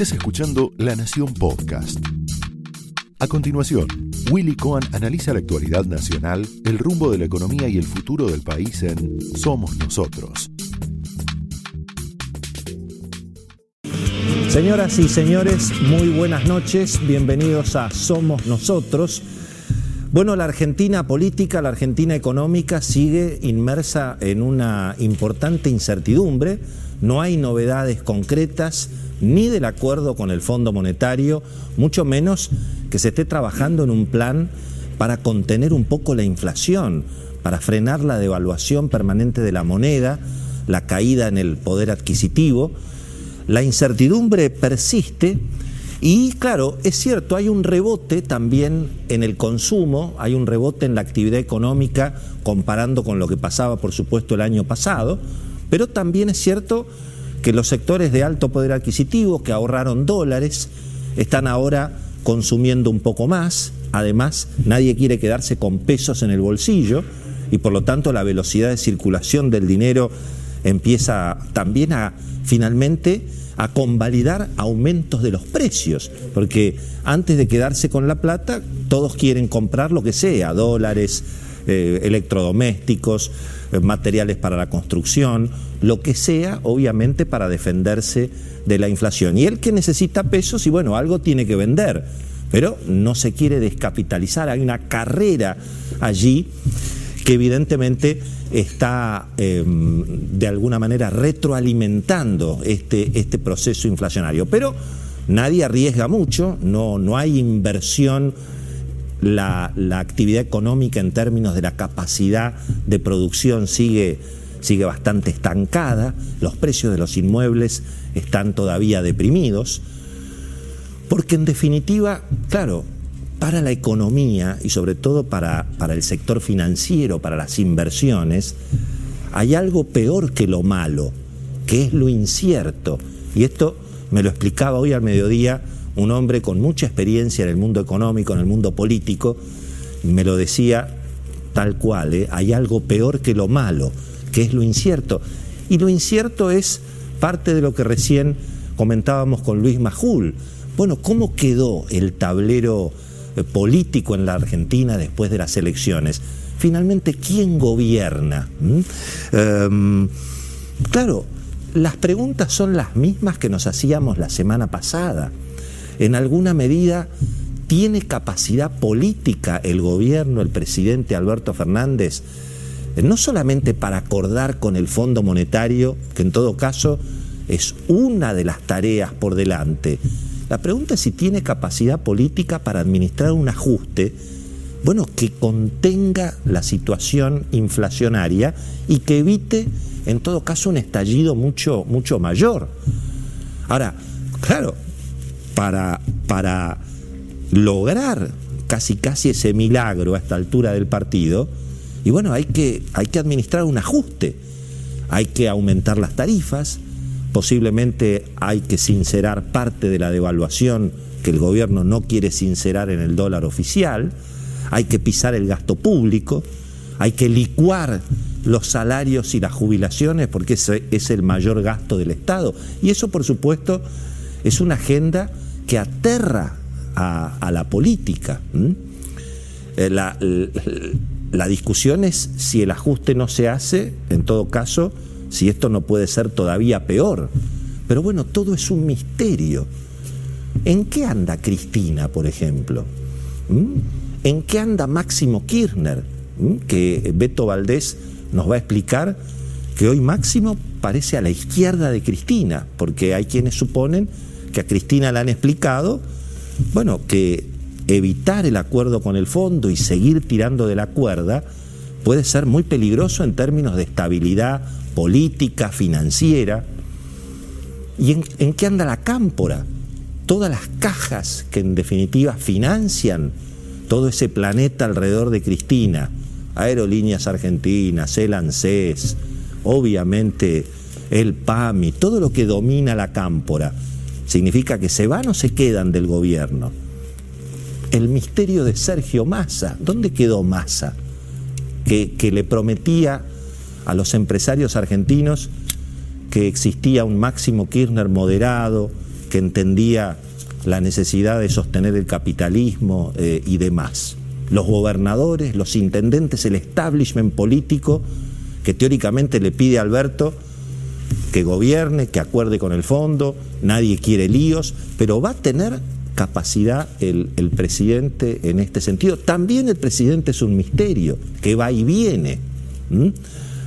Estás escuchando La Nación Podcast. A continuación, Willy Cohen analiza la actualidad nacional, el rumbo de la economía y el futuro del país en Somos Nosotros. Señoras y señores, muy buenas noches, bienvenidos a Somos Nosotros. Bueno, la Argentina política, la Argentina económica sigue inmersa en una importante incertidumbre, no hay novedades concretas ni del acuerdo con el Fondo Monetario, mucho menos que se esté trabajando en un plan para contener un poco la inflación, para frenar la devaluación permanente de la moneda, la caída en el poder adquisitivo. La incertidumbre persiste y claro, es cierto, hay un rebote también en el consumo, hay un rebote en la actividad económica comparando con lo que pasaba, por supuesto, el año pasado, pero también es cierto que los sectores de alto poder adquisitivo que ahorraron dólares están ahora consumiendo un poco más, además nadie quiere quedarse con pesos en el bolsillo y por lo tanto la velocidad de circulación del dinero empieza también a finalmente a convalidar aumentos de los precios, porque antes de quedarse con la plata, todos quieren comprar lo que sea, dólares, eh, electrodomésticos, materiales para la construcción, lo que sea, obviamente, para defenderse de la inflación. Y el que necesita pesos, y bueno, algo tiene que vender, pero no se quiere descapitalizar, hay una carrera allí que evidentemente está em, de alguna manera retroalimentando este, este proceso inflacionario. Pero nadie arriesga mucho, no, no hay inversión. La, la, actividad económica en términos de la capacidad de producción sigue, sigue bastante estancada, los precios de los inmuebles están todavía deprimidos, porque en definitiva, claro, para la economía y sobre todo para, para el sector financiero, para las inversiones, hay algo peor que lo malo, que es lo incierto. Y esto me lo explicaba hoy al mediodía un hombre con mucha experiencia en el mundo económico, en el mundo político, me lo decía tal cual, ¿eh? hay algo peor que lo malo, que es lo incierto. Y lo incierto es parte de lo que recién comentábamos con Luis Majul. Bueno, ¿cómo quedó el tablero eh, político en la Argentina después de las elecciones. Finalmente, ¿quién gobierna? ¿Mm? Em, claro, las preguntas son las mismas que nos hacíamos la semana pasada. En alguna medida, ¿tiene capacidad política el gobierno, el presidente Alberto Fernández, no solamente para acordar con el Fondo Monetario, que en todo caso es una de las tareas por delante, la pregunta es si tiene capacidad política para administrar un ajuste, bueno, que contenga la situación inflacionaria y que evite, en todo caso, un estallido mucho, mucho mayor. Ahora, claro, para, para lograr casi casi ese milagro a esta altura del partido, y bueno, hay que, hay que administrar un ajuste, hay que aumentar las tarifas, Posiblemente hay que sincerar parte de la devaluación que el gobierno no quiere sincerar en el dólar oficial, hay que pisar el gasto público, hay que licuar los salarios y las jubilaciones porque ese es el mayor gasto del Estado. Y eso, por supuesto, es una agenda que aterra a, la política. Eh, la, la discusión es si el ajuste no se hace, en todo caso, si esto no puede ser todavía peor. Pero bueno, todo es un misterio. ¿En qué anda Cristina, por ejemplo? ¿En qué anda Máximo Kirchner? Que Beto Valdés nos va a explicar que hoy Máximo parece a la izquierda de Cristina, porque hay quienes suponen que a Cristina le han explicado, bueno, que evitar el acuerdo con el fondo y seguir tirando de la cuerda puede ser muy peligroso en términos de estabilidad política, financiera. ¿Y en, qué anda la cámpora? Todas las cajas que en definitiva financian todo ese planeta alrededor de Cristina, Aerolíneas Argentinas, el ANSES, obviamente el PAMI, todo lo que domina la cámpora, significa que se van o se quedan del gobierno. El misterio de Sergio Massa, ¿dónde quedó Massa? Que, que le prometía a los empresarios argentinos que existía un Máximo Kirchner moderado, que entendía la necesidad de sostener el capitalismo eh, y demás. Los gobernadores, los intendentes, el establishment político que teóricamente le pide a Alberto que gobierne, que acuerde con el fondo, nadie quiere líos, pero va a tener capacidad el, presidente en este sentido. También el presidente es un misterio, que va y viene.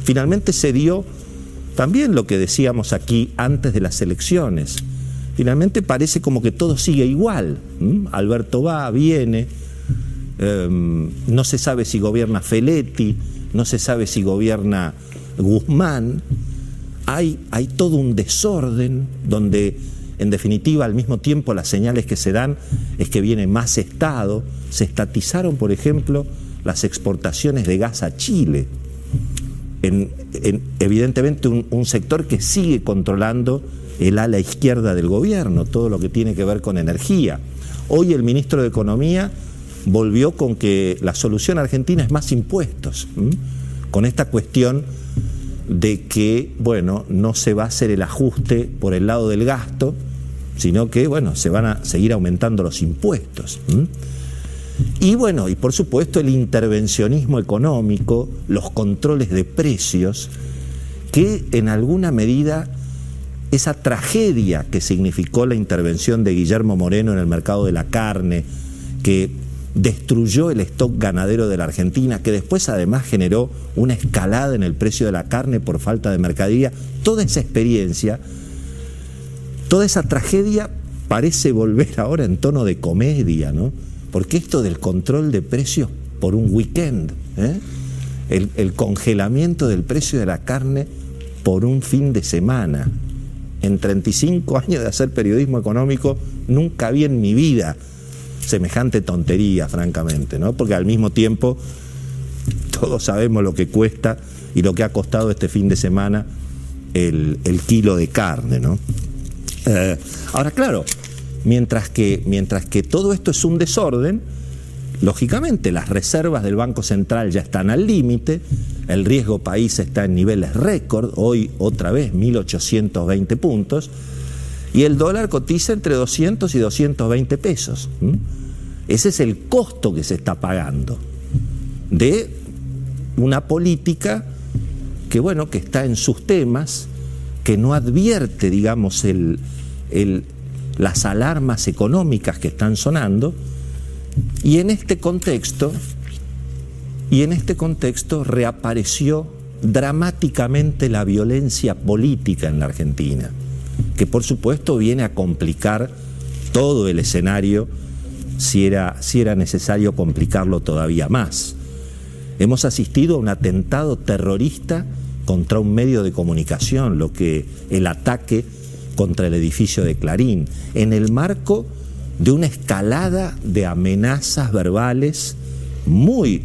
Finalmente se dio también lo que decíamos aquí antes de las elecciones. Finalmente parece como que todo sigue igual. Alberto va, viene, em, no se sabe si gobierna Feletti, no se sabe si gobierna Guzmán hay, todo un desorden donde en definitiva al mismo tiempo las señales que se dan es que viene más Estado. Se estatizaron, por ejemplo, las exportaciones de gas a Chile. En, evidentemente un, sector que sigue controlando el ala izquierda del gobierno, todo lo que tiene que ver con energía. Hoy el ministro de Economía volvió con que la solución argentina es más impuestos, con esta cuestión de que, bueno, no se va a hacer el ajuste por el lado del gasto, sino que, bueno, se van a seguir aumentando los impuestos. Y bueno, y por supuesto el intervencionismo económico, los controles de precios, que en alguna medida esa tragedia que significó la intervención de Guillermo Moreno en el mercado de la carne, que destruyó el stock ganadero de la Argentina, que después además generó una escalada en el precio de la carne por falta de mercadería. Toda esa experiencia, toda esa tragedia parece volver ahora en tono de comedia, ¿no? Porque esto del control de precios por un weekend, ¿eh? el, el congelamiento del precio de la carne por un fin de semana. En 35 años de hacer periodismo económico, nunca vi en mi vida semejante tontería, francamente, ¿no? Porque al mismo tiempo todos sabemos lo que cuesta y lo que ha costado este fin de semana el, kilo de carne, ¿no? Eh, ahora, claro, mientras que, mientras que todo esto es un desorden, lógicamente las reservas del Banco Central ya están al límite, el riesgo país está en niveles récord, hoy otra vez 1.820 puntos, y el dólar cotiza entre 200 y 220 pesos. Ese es el costo que se está pagando de una política que, bueno, que está en sus temas, que no advierte, digamos, el, las alarmas económicas que están sonando, y en este contexto, y en este contexto reapareció dramáticamente la violencia política en la Argentina que por supuesto viene a complicar todo el escenario si era, si era necesario complicarlo todavía más. Hemos asistido a un atentado terrorista contra un medio de comunicación, lo que el ataque contra el edificio de Clarín, en el marco de una escalada de amenazas verbales muy,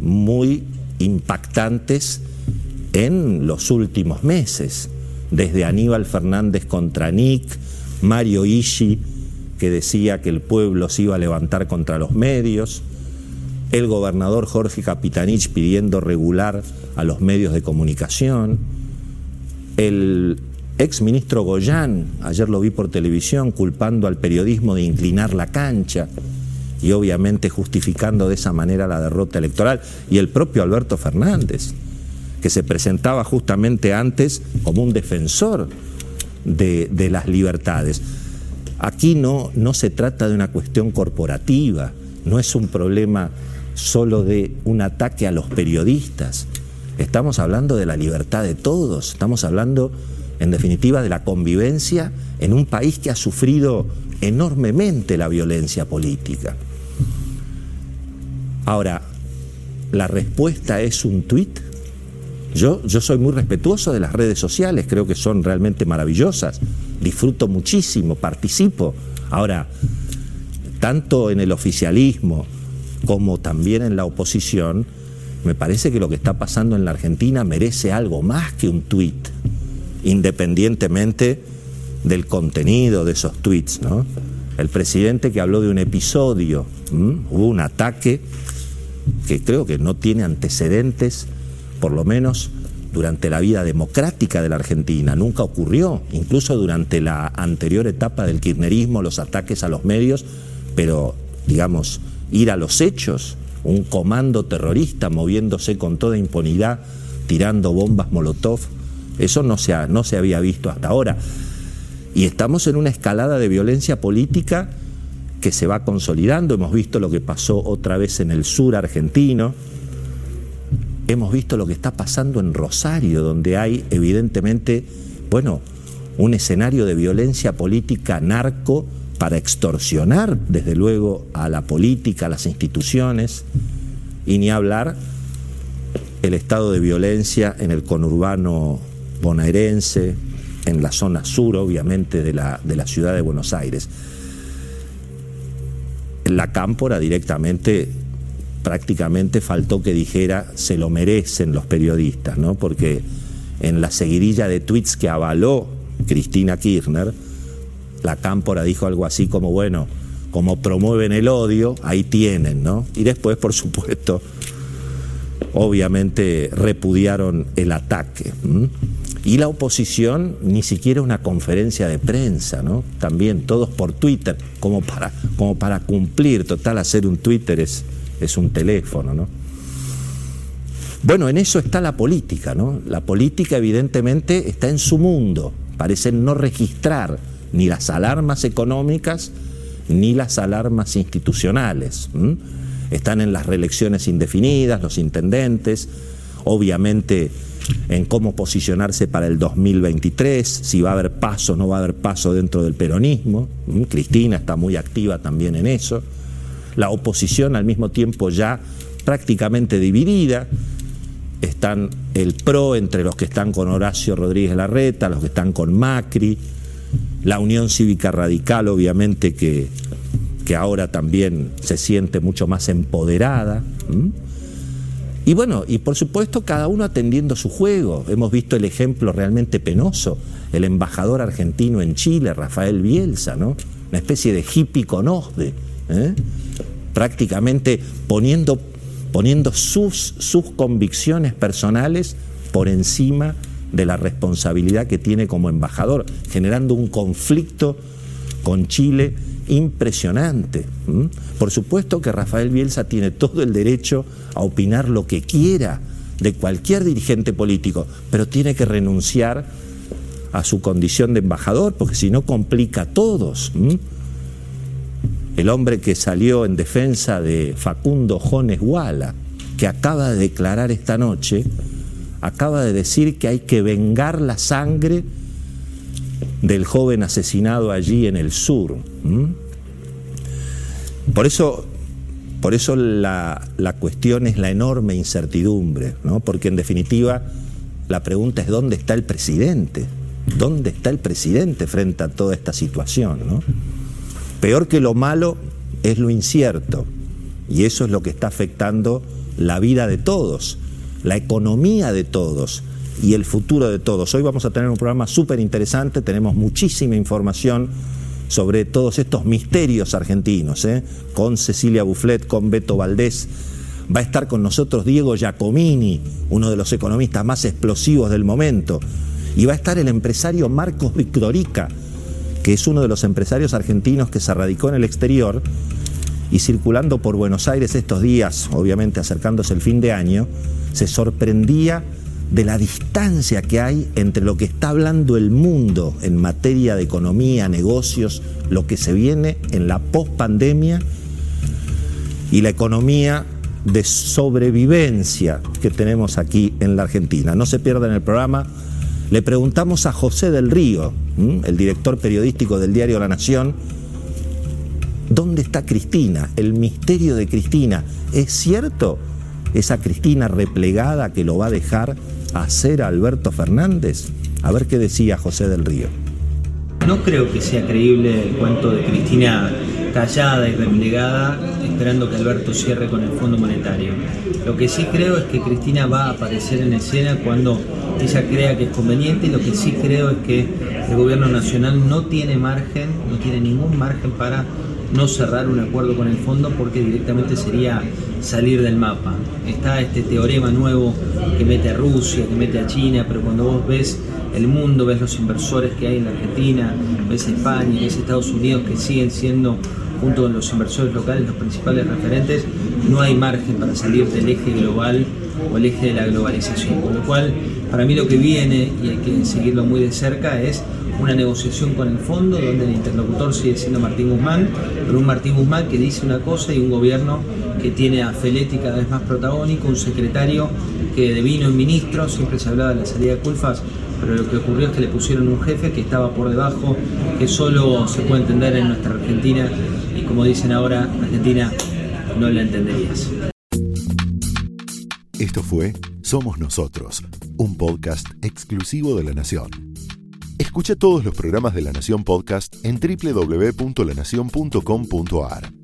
muy impactantes en los últimos meses desde Aníbal Fernández contra Nick, Mario Ishi, que decía que el pueblo se iba a levantar contra los medios, el gobernador Jorge Capitanich pidiendo regular a los medios de comunicación, el ex ministro Goyán, ayer lo vi por televisión, culpando al periodismo de inclinar la cancha y obviamente justificando de esa manera la derrota electoral, y el propio Alberto Fernández que se presentaba justamente antes como un defensor de, las libertades. Aquí no, no se trata de una cuestión corporativa, no es un problema solo de un ataque a los periodistas. Estamos hablando de la libertad de todos, estamos hablando en definitiva de la convivencia en un país que ha sufrido enormemente la violencia política. Ahora, ¿la respuesta es un tuit? Yo, yo soy muy respetuoso de las redes sociales, creo que son realmente maravillosas, disfruto muchísimo, participo. Ahora, tanto en el oficialismo como también en la oposición, me parece que lo que está pasando en la Argentina merece algo más que un tuit, independientemente del contenido de esos tweets. ¿no? El presidente que habló de un episodio, hubo un ataque que creo que no tiene antecedentes por lo menos durante la vida democrática de la Argentina, nunca ocurrió, incluso durante la anterior etapa del kirchnerismo, los ataques a los medios, pero digamos, ir a los hechos, un comando terrorista moviéndose con toda impunidad, tirando bombas Molotov, eso no se, no se había visto hasta ahora. Y estamos en una escalada de violencia política que se va consolidando, hemos visto lo que pasó otra vez en el sur argentino, hemos visto lo que está pasando en Rosario, donde hay evidentemente, bueno, un escenario de violencia política narco para extorsionar, desde luego, a la política, a las instituciones, y ni hablar el estado de violencia en el conurbano bonaerense, en la zona sur, obviamente, de la, de la ciudad de Buenos Aires. La cámpora directamente prácticamente faltó que dijera se lo merecen los periodistas, ¿no? Porque en la seguidilla de tweets que avaló Cristina Kirchner, la cámpora dijo algo así como, bueno, como promueven el odio, ahí tienen, ¿no? Y después, por supuesto, obviamente repudiaron el ataque. Y la oposición, ni siquiera una conferencia de prensa, ¿no? También todos por Twitter, como para, como para cumplir, total, hacer un Twitter es es un teléfono, ¿no? Bueno, en eso está la política, ¿no? La política evidentemente está en su mundo, parece no registrar ni las alarmas económicas ni las alarmas institucionales. Están en las reelecciones indefinidas, los intendentes, obviamente en cómo posicionarse para el 2023, si va a haber paso o no va a haber paso dentro del peronismo. Cristina está muy activa también en eso la oposición al mismo tiempo ya prácticamente dividida. Están el PRO entre los que están con Horacio Rodríguez Larreta, los que están con Macri, la Unión Cívica Radical obviamente que, que ahora también se siente mucho más empoderada. Y bueno, y por supuesto cada uno atendiendo su juego. Hemos visto el ejemplo realmente penoso, el embajador argentino en Chile, Rafael Bielsa, ¿no? Una especie de hippie con OSDE. ¿eh? Prácticamente poniendo, poniendo sus, sus convicciones personales por encima de la responsabilidad que tiene como embajador, generando un conflicto con Chile impresionante. Por supuesto que Rafael Bielsa tiene todo el derecho a opinar lo que quiera de cualquier dirigente político, pero tiene que renunciar a su condición de embajador, porque si no complica a todos el hombre que salió en defensa de Facundo Jones Guala, que acaba de declarar esta noche, acaba de decir que hay que vengar la sangre del joven asesinado allí en el sur. Por eso, por eso la, la, cuestión es la enorme incertidumbre, ¿no? porque en definitiva la pregunta es dónde está el presidente, dónde está el presidente frente a toda esta situación. ¿no? Peor que lo malo es lo incierto. Y eso es lo que está afectando la vida de todos, la economía de todos y el futuro de todos. Hoy vamos a tener un programa súper interesante, tenemos muchísima información sobre todos estos misterios argentinos, ¿eh? con Cecilia Bufflet, con Beto Valdés. Va a estar con nosotros Diego Giacomini, uno de los economistas más explosivos del momento. Y va a estar el empresario Marcos Victorica, que es uno de los empresarios argentinos que se radicó en el exterior y circulando por Buenos Aires estos días, obviamente acercándose el fin de año, se sorprendía de la distancia que hay entre lo que está hablando el mundo en materia de economía, negocios, lo que se viene en la pospandemia y la economía de sobrevivencia que tenemos aquí en la Argentina. No se pierdan el programa. Le preguntamos a José del Río, el director periodístico del diario La Nación, ¿dónde está Cristina? El misterio de Cristina. ¿Es cierto esa Cristina replegada que lo va a dejar hacer a Alberto Fernández? A ver qué decía José del Río. No creo que sea creíble el cuento de Cristina callada y replegada esperando que Alberto cierre con el Fondo Monetario. Lo que sí creo es que Cristina va a aparecer en escena cuando ella crea que es conveniente y lo que sí creo es que el gobierno nacional no tiene margen, no tiene ningún margen para no cerrar un acuerdo con el fondo porque directamente sería salir del mapa. Está este teorema nuevo que mete a Rusia, que mete a China, pero cuando vos ves el mundo, ves los inversores que hay en la Argentina, ves España, ves Estados Unidos que siguen siendo junto con los inversores locales los principales referentes, no hay margen para salir del eje global o el eje de la globalización. Con lo cual, para mí lo que viene, y hay que seguirlo muy de cerca, es una negociación con el fondo donde el interlocutor sigue siendo Martín Guzmán, pero un Martín Guzmán que dice una cosa y un gobierno que tiene a Feletti cada vez más protagónico, un secretario que devino en ministro, siempre se hablaba de la salida de Culfas, pero lo que ocurrió es que le pusieron un jefe que estaba por debajo, que solo se puede entender en nuestra Argentina y como dicen ahora, Argentina no la entenderías. Esto fue Somos Nosotros, un podcast exclusivo de La Nación. Escucha todos los programas de La Nación Podcast en www.lanacion.com.ar.